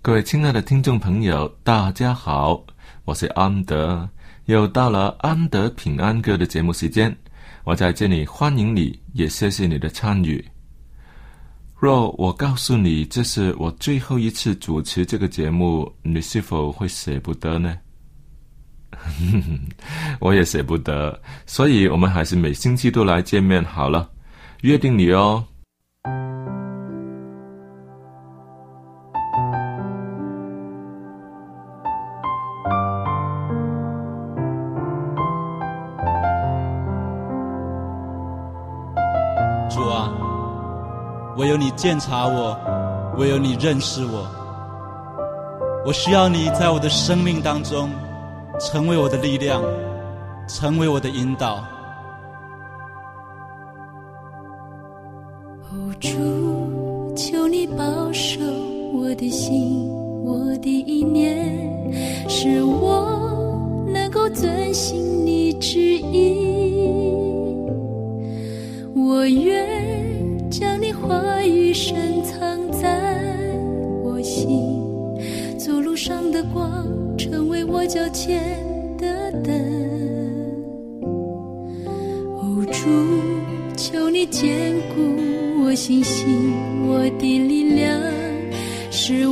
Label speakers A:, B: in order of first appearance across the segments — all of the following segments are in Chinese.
A: 各位亲爱的听众朋友，大家好，我是安德，又到了安德平安歌的节目时间，我在这里欢迎你，也谢谢你的参与。若我告诉你这是我最后一次主持这个节目，你是否会舍不得呢？我也舍不得，所以我们还是每星期都来见面好了，约定你哦。
B: 你鉴察我，唯有你认识我。我需要你在我的生命当中，成为我的力量，成为我的引导。
C: 主，求你保守我的心，我的意念，使我能够遵行你旨意。我愿。深藏在我心，走路上的光，成为我脚前的灯。哦，主，求你坚固我信心，我的力量，使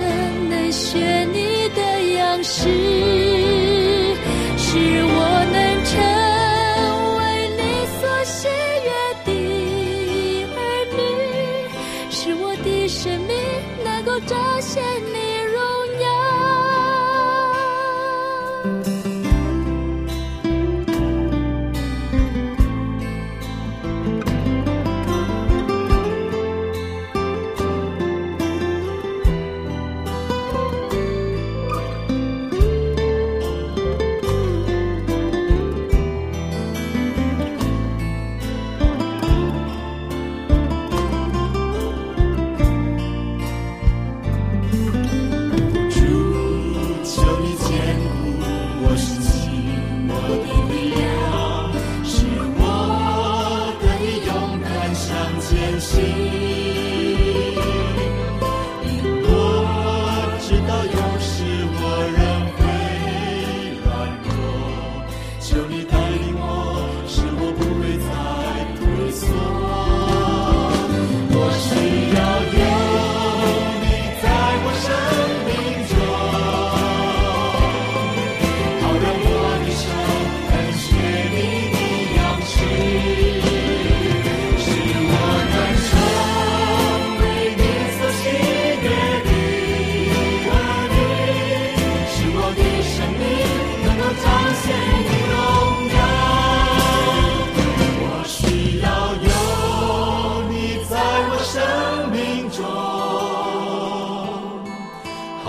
C: 我一生能学你的样式，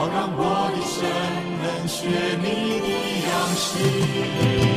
C: 好让我的生能学你的样式。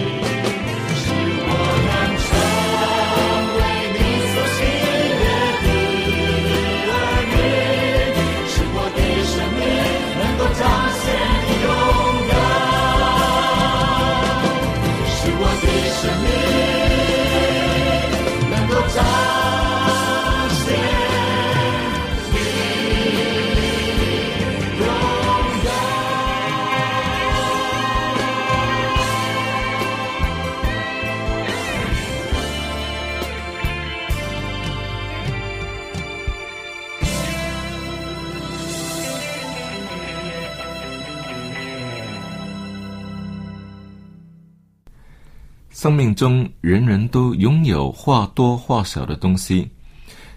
C: 生命
A: 中人人都拥有或多或少的东西，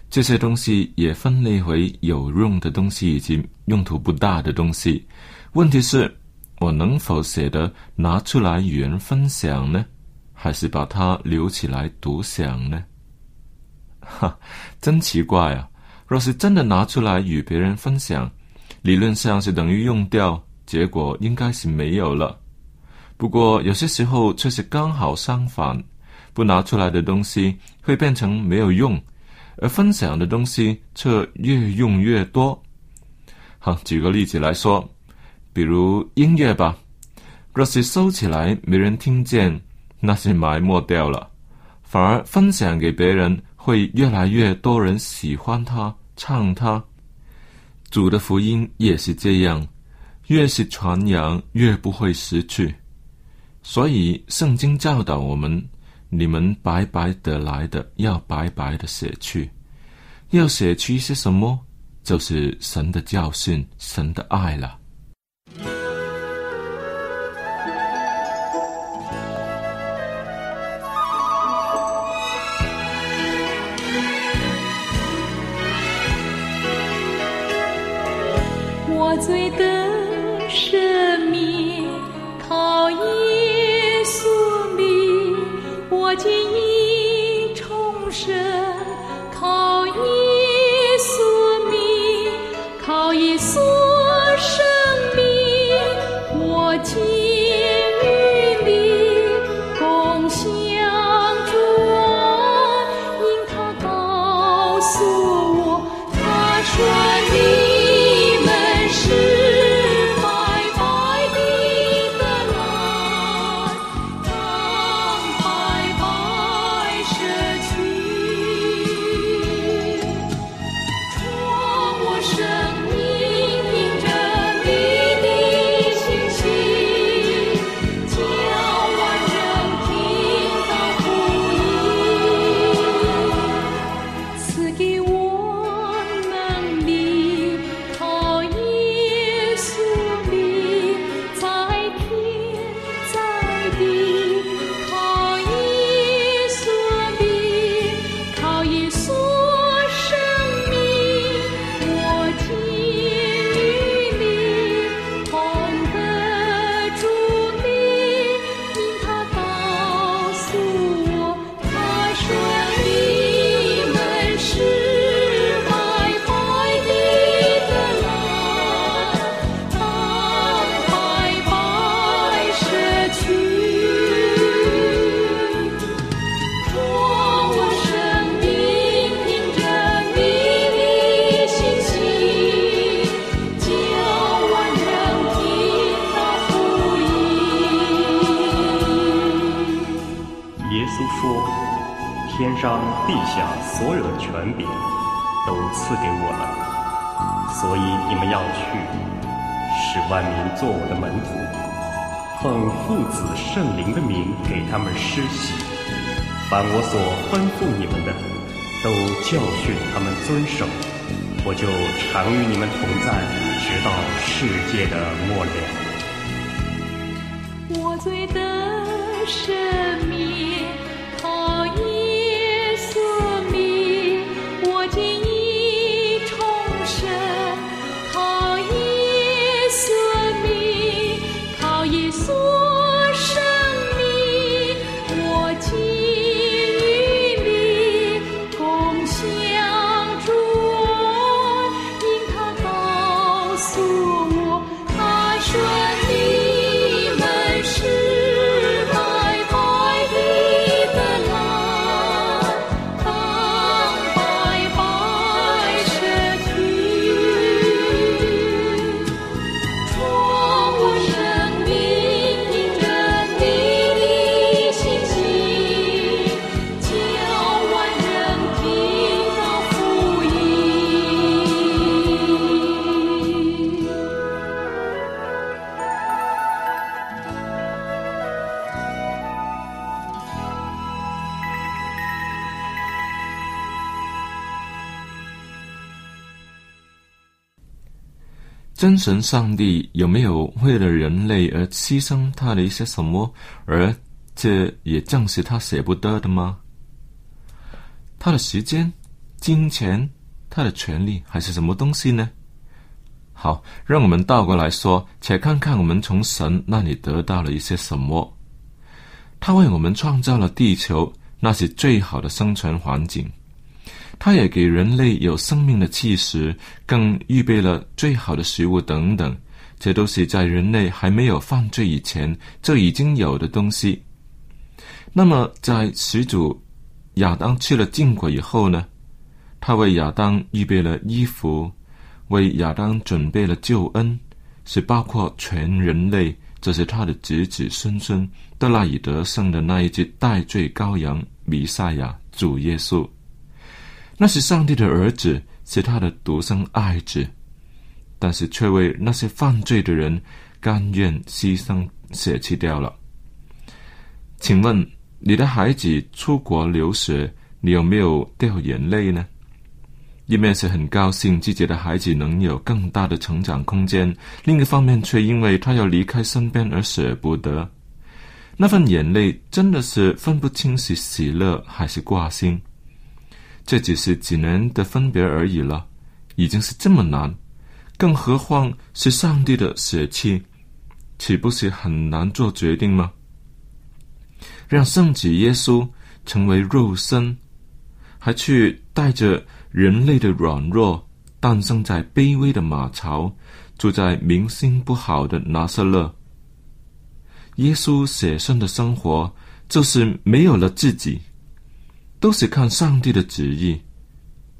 A: 这些东西也分类为有用的东西以及用途不大的东西。问题是，我能否舍得拿出来与人分享呢？还是把它留起来独享呢？哈，真奇怪啊！若是真的拿出来与别人分享，理论上是等于用掉，结果应该是没有了。不过有些时候却是刚好相反，不拿出来的东西会变成没有用，而分享的东西却越用越多。好，举个例子来说，比如音乐吧，若是收起来没人听见，那是埋没掉了；反而分享给别人，会越来越多人喜欢它、唱它。主的福音也是这样，越是传扬，越不会失去。所以，圣经教导我们：你们白白得来的，要白白的舍去。要舍去些什么？就是神的教训，神的爱了。
C: 我最的赐给我
D: 了，所以你们要去，使万民做我的门徒，奉父子圣灵的名给他们施洗。凡我所吩咐你们的，都教训他们遵守。我就常与你们同在，直到世界的末了。”
C: 我最的赦免，
A: 真神上帝有没有为了人类而牺牲他的一些什么，而这也正是他舍不得的吗？他的时间、金钱、他的权利，还是什么东西呢？好，让我们倒过来说，且看看我们从神那里得到了一些什么。他为我们创造了地球，那是最好的生存环境。他也给人类有生命的气势，更预备了最好的食物等等。这都是在人类还没有犯罪以前就已经有的东西。那么，在始祖亚当吃了禁果以后呢？他为亚当预备了衣服，为亚当准备了救恩，是包括全人类，这是他的子子孙孙都赖以得胜的那一只代罪羔羊弥赛亚主耶稣。那是上帝的儿子，是他的独生爱子，但是却为那些犯罪的人甘愿牺牲舍弃掉了。请问你的孩子出国留学，你有没有掉眼泪呢？一面是很高兴自己的孩子能有更大的成长空间，另一方面却因为他要离开身边而舍不得。那份眼泪真的是分不清是喜乐还是挂心。这只是几年的分别而已了，已经是这么难，更何况是上帝的舍弃，岂不是很难做决定吗？让圣子耶稣成为肉身，还去带着人类的软弱，诞生在卑微的马槽，住在名声不好的拿撒勒。耶稣舍身的生活，就是没有了自己。都是看上帝的旨意，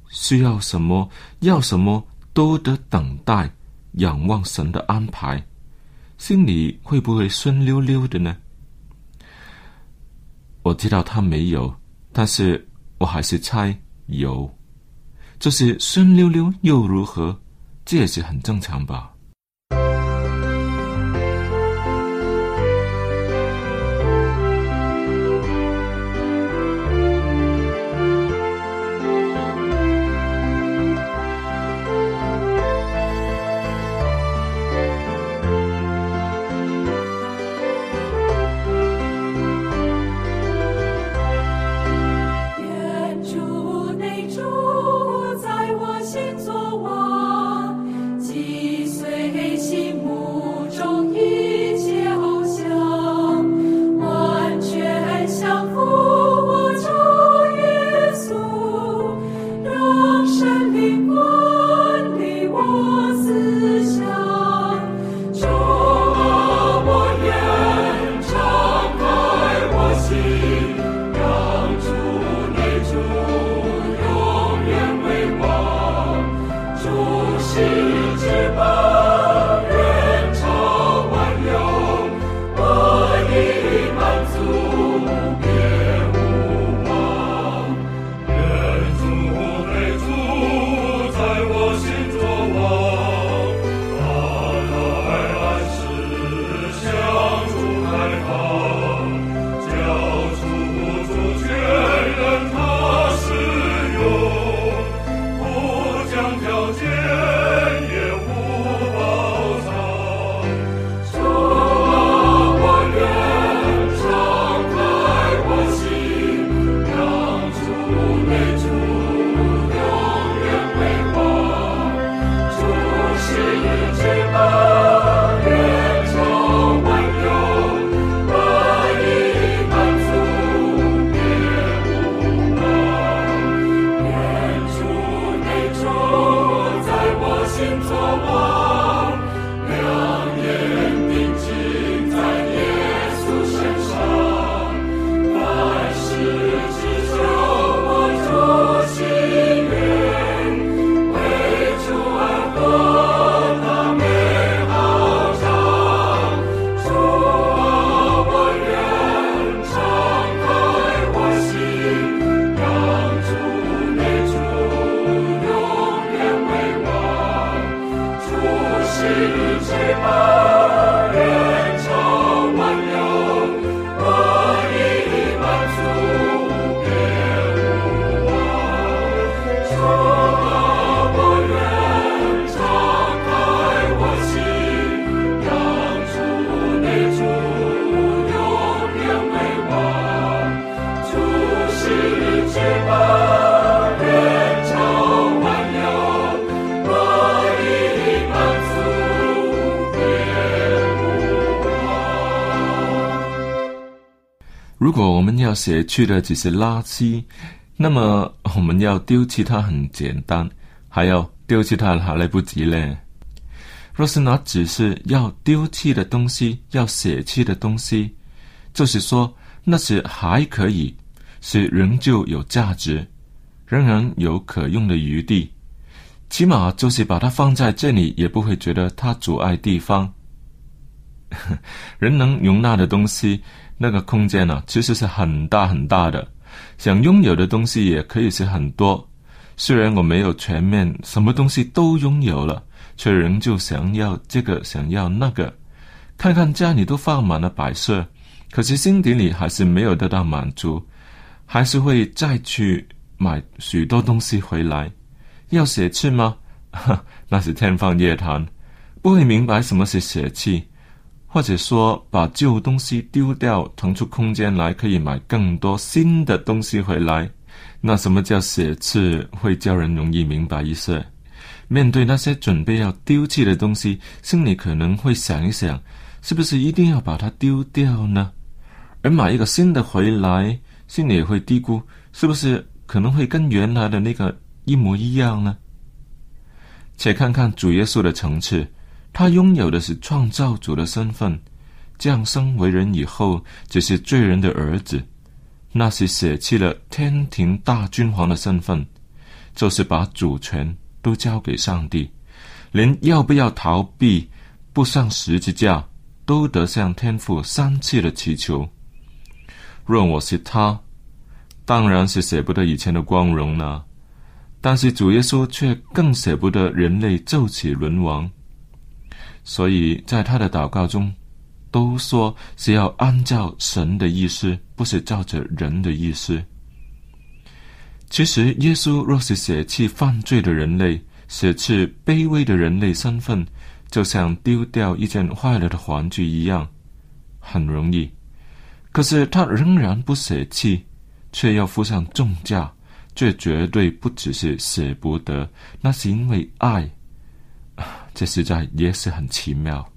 A: 需要什么，要什么，都得等待，仰望神的安排，心里会不会酸溜溜的呢？我知道他没有，但是我还是猜有，就是酸溜溜又如何？这也是很正常吧。
E: 我
A: 们要舍去的只是垃圾，那么 我们要丢弃它很简单，还要丢弃它还来不及嘞。若是那只是要丢弃的东西，要舍弃的东西，就是说那是还可以，是仍旧有价值，仍然有可用的余地。起码就是把它放在这里，也不会觉得它阻碍地方。人能容纳的东西，那个空间呢，其实是很大很大的。想拥有的东西也可以是很多。虽然我没有全面什么东西都拥有了。却仍旧想要这个，想要那个。看看家里都放满了摆设，可是心底里还是没有得到满足，还是会再去买许多东西回来。要舍弃吗？那是天方夜谭。不会明白什么是舍弃，或者说把旧东西丢掉，腾出空间来，可以买更多新的东西回来。那什么叫写字？会叫人容易明白一些。面对那些准备要丢弃的东西，心里可能会想一想，是不是一定要把它丢掉呢？而买一个新的回来，心里也会嘀咕，是不是可能会跟原来的那个一模一样呢？且看看主耶稣的层次，他拥有的是创造主的身份，降生为人以后，只是罪人的儿子，那是舍弃了天庭大君皇的身份，就是把主权。都交给上帝，连要不要逃避不上十字架，都得向天父三次的祈求。若我是他，当然是舍不得以前的光荣了。但是主耶稣却更舍不得人类骤起沦亡，所以在他的祷告中，都说是要按照神的意思，不是照着人的意思。其实，耶稣若是舍弃犯罪的人类，舍弃卑微的人类身份，就像丢掉一件坏了的玩具一样，很容易。可是他仍然不舍弃，却要付上重价，这绝对不只是舍不得，那是因为爱。这实在也是很奇妙。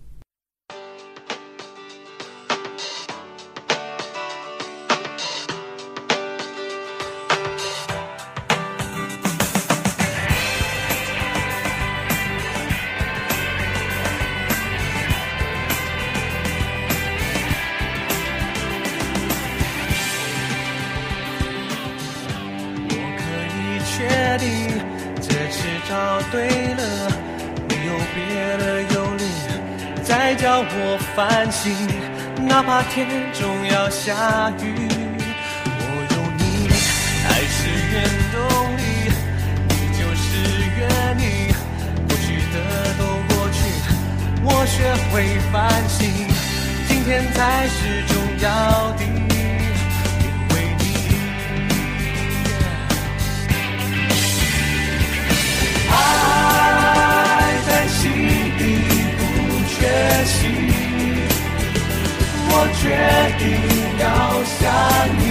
F: 我学会反省，今天才是重要的，因为你，爱在心底不缺席。我决定要向你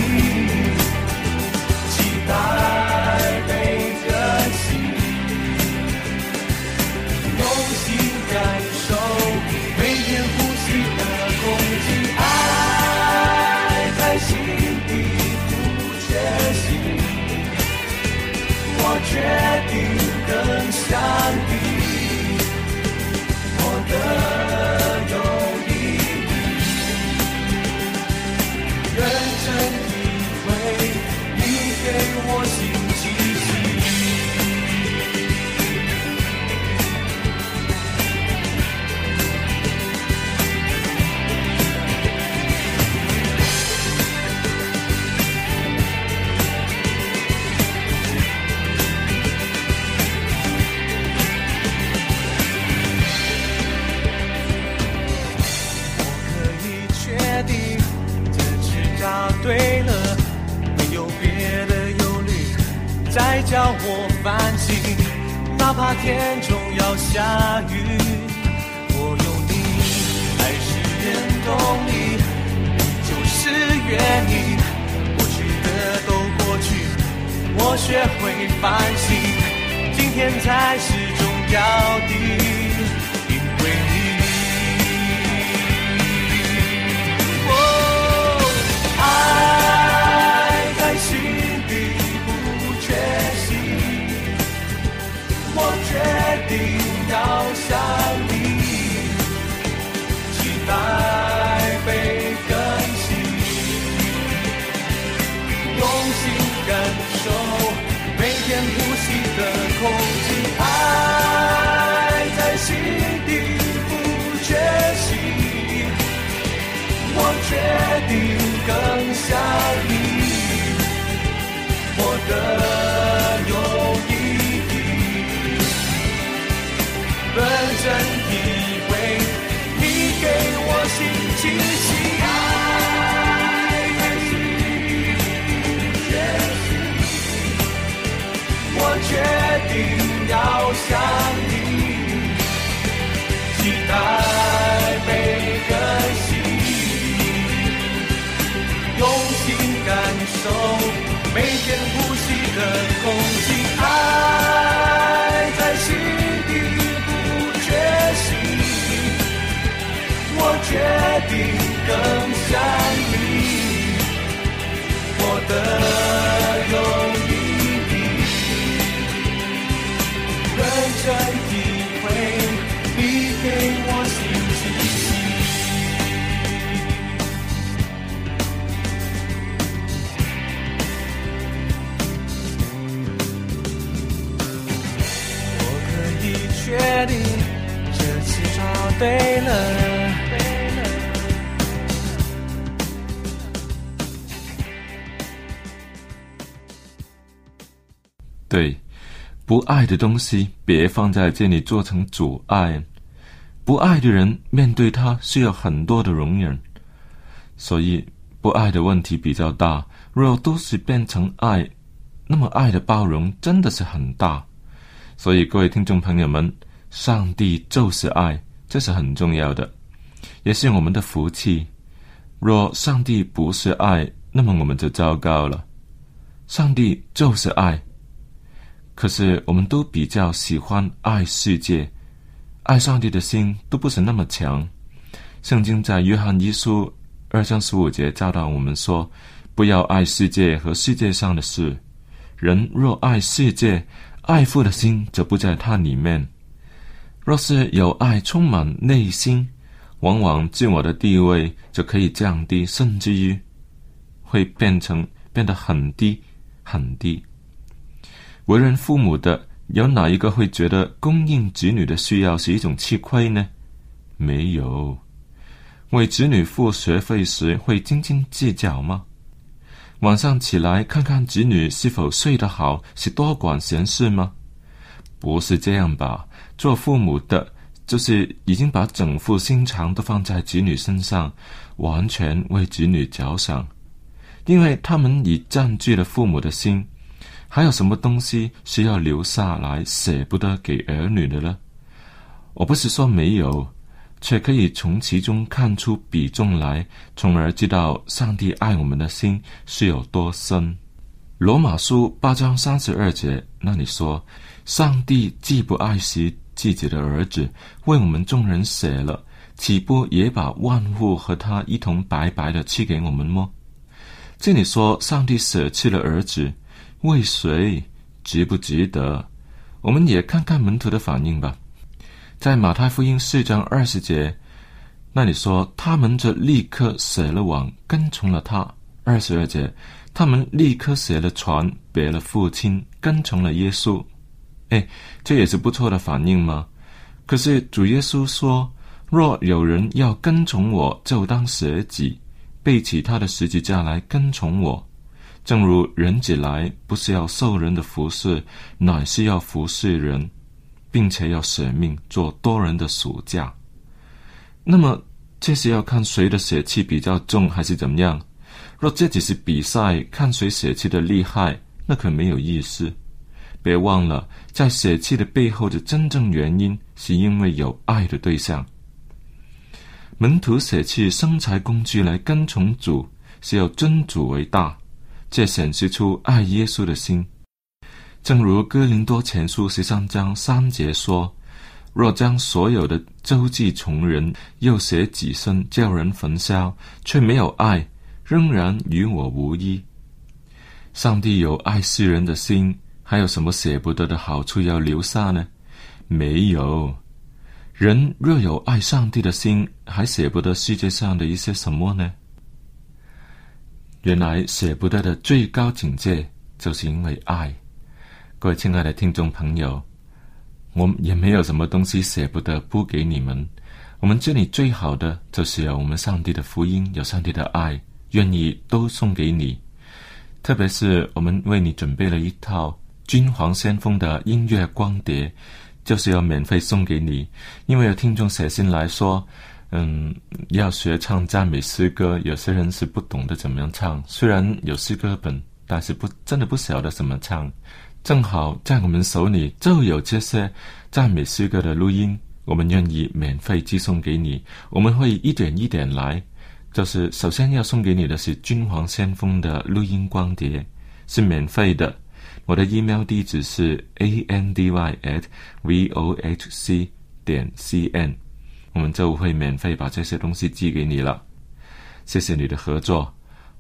F: 飞了。
A: 对，不爱的东西别放在这里做成阻碍。不爱的人面对他需要很多的容忍，所以不爱的问题比较大。若都是变成爱，那么爱的包容真的是很大。所以各位听众朋友们，上帝就是爱，这是很重要的，也是我们的福气。若上帝不是爱，那么我们就糟糕了。上帝就是爱。可是，我们都比较喜欢爱世界，爱上帝的心都不是那么强。圣经在约翰一书二章十五节教导我们说：“不要爱世界和世界上的事。人若爱世界，爱父的心则不在他里面。若是有爱充满内心，往往自我的地位就可以降低，甚至于会变成变得很低很低。”为人父母的，有哪一个会觉得供应子女的需要是一种吃亏呢？没有。为子女付学费时会斤斤计较吗？晚上起来看看子女是否睡得好，是多管闲事吗？不是这样吧？做父母的，就是已经把整副心肠都放在子女身上，完全为子女着想，因为他们已占据了父母的心。还有什么东西是要留下来舍不得给儿女的呢？我不是说没有，却可以从其中看出比重来，从而知道上帝爱我们的心是有多深。罗马书八章三十二节那里说：“上帝既不爱惜自己的儿子，为我们众人舍了，岂不也把万物和他一同白白的赐给我们么？”这里说上帝舍弃了儿子。为谁值不值得？我们也看看门徒的反应吧。在马太福音四章二十节那里说，他们就立刻舍了网，跟从了他。二十二节，他们立刻写了船，别了父亲，跟从了耶稣。哎，这也是不错的反应吗？可是主耶稣说：“若有人要跟从我，就当舍己，背起他的十字架来跟从我。”正如人子来，不是要受人的服侍，乃是要服侍人，并且要舍命做多人的属价。那么，这是要看谁的血气比较重，还是怎么样？若这只是比赛，看谁血气的厉害，那可没有意思。别忘了，在血气的背后的真正原因，是因为有爱的对象。门徒舍弃生财工具来跟从主，是要尊主为大。这显示出爱耶稣的心，正如哥林多前书十三章三节说：“若将所有的周济从人，又舍己身叫人焚烧，却没有爱，仍然与我无异。”上帝有爱世人的心，还有什么舍不得的好处要留下呢？没有。人若有爱上帝的心，还舍不得世界上的一些什么呢？原来舍不得的最高境界，就是因为爱。各位亲爱的听众朋友，我们也没有什么东西舍不得不给你们。我们这里最好的，就是有我们上帝的福音，有上帝的爱，愿意都送给你。特别是我们为你准备了一套君皇先锋的音乐光碟，就是要免费送给你。因为有听众写信来说。嗯，要学唱赞美诗歌，有些人是不懂得怎么样唱。虽然有诗歌本，但是不真的不晓得怎么唱。正好在我们手里就有这些赞美诗歌的录音，我们愿意免费寄送给你。我们会一点一点来，就是首先要送给你的是君皇先锋的录音光碟，是免费的。我的 email 地址是 a n d y at v o h c 点 c n，我们就会免费把这些东西寄给你了。谢谢你的合作。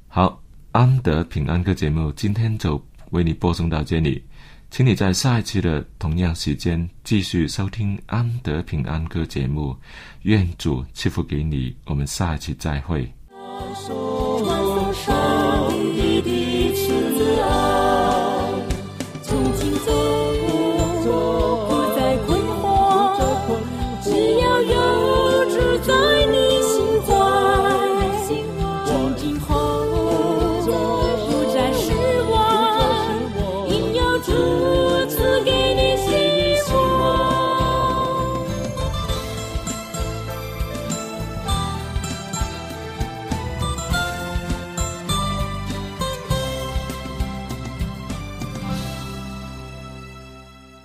A: 好，安德平安歌节目今天就为你播送到这里，请你在下一期的同样时间继续收听安德平安歌节目。愿主赐福给你，我们下一期再会。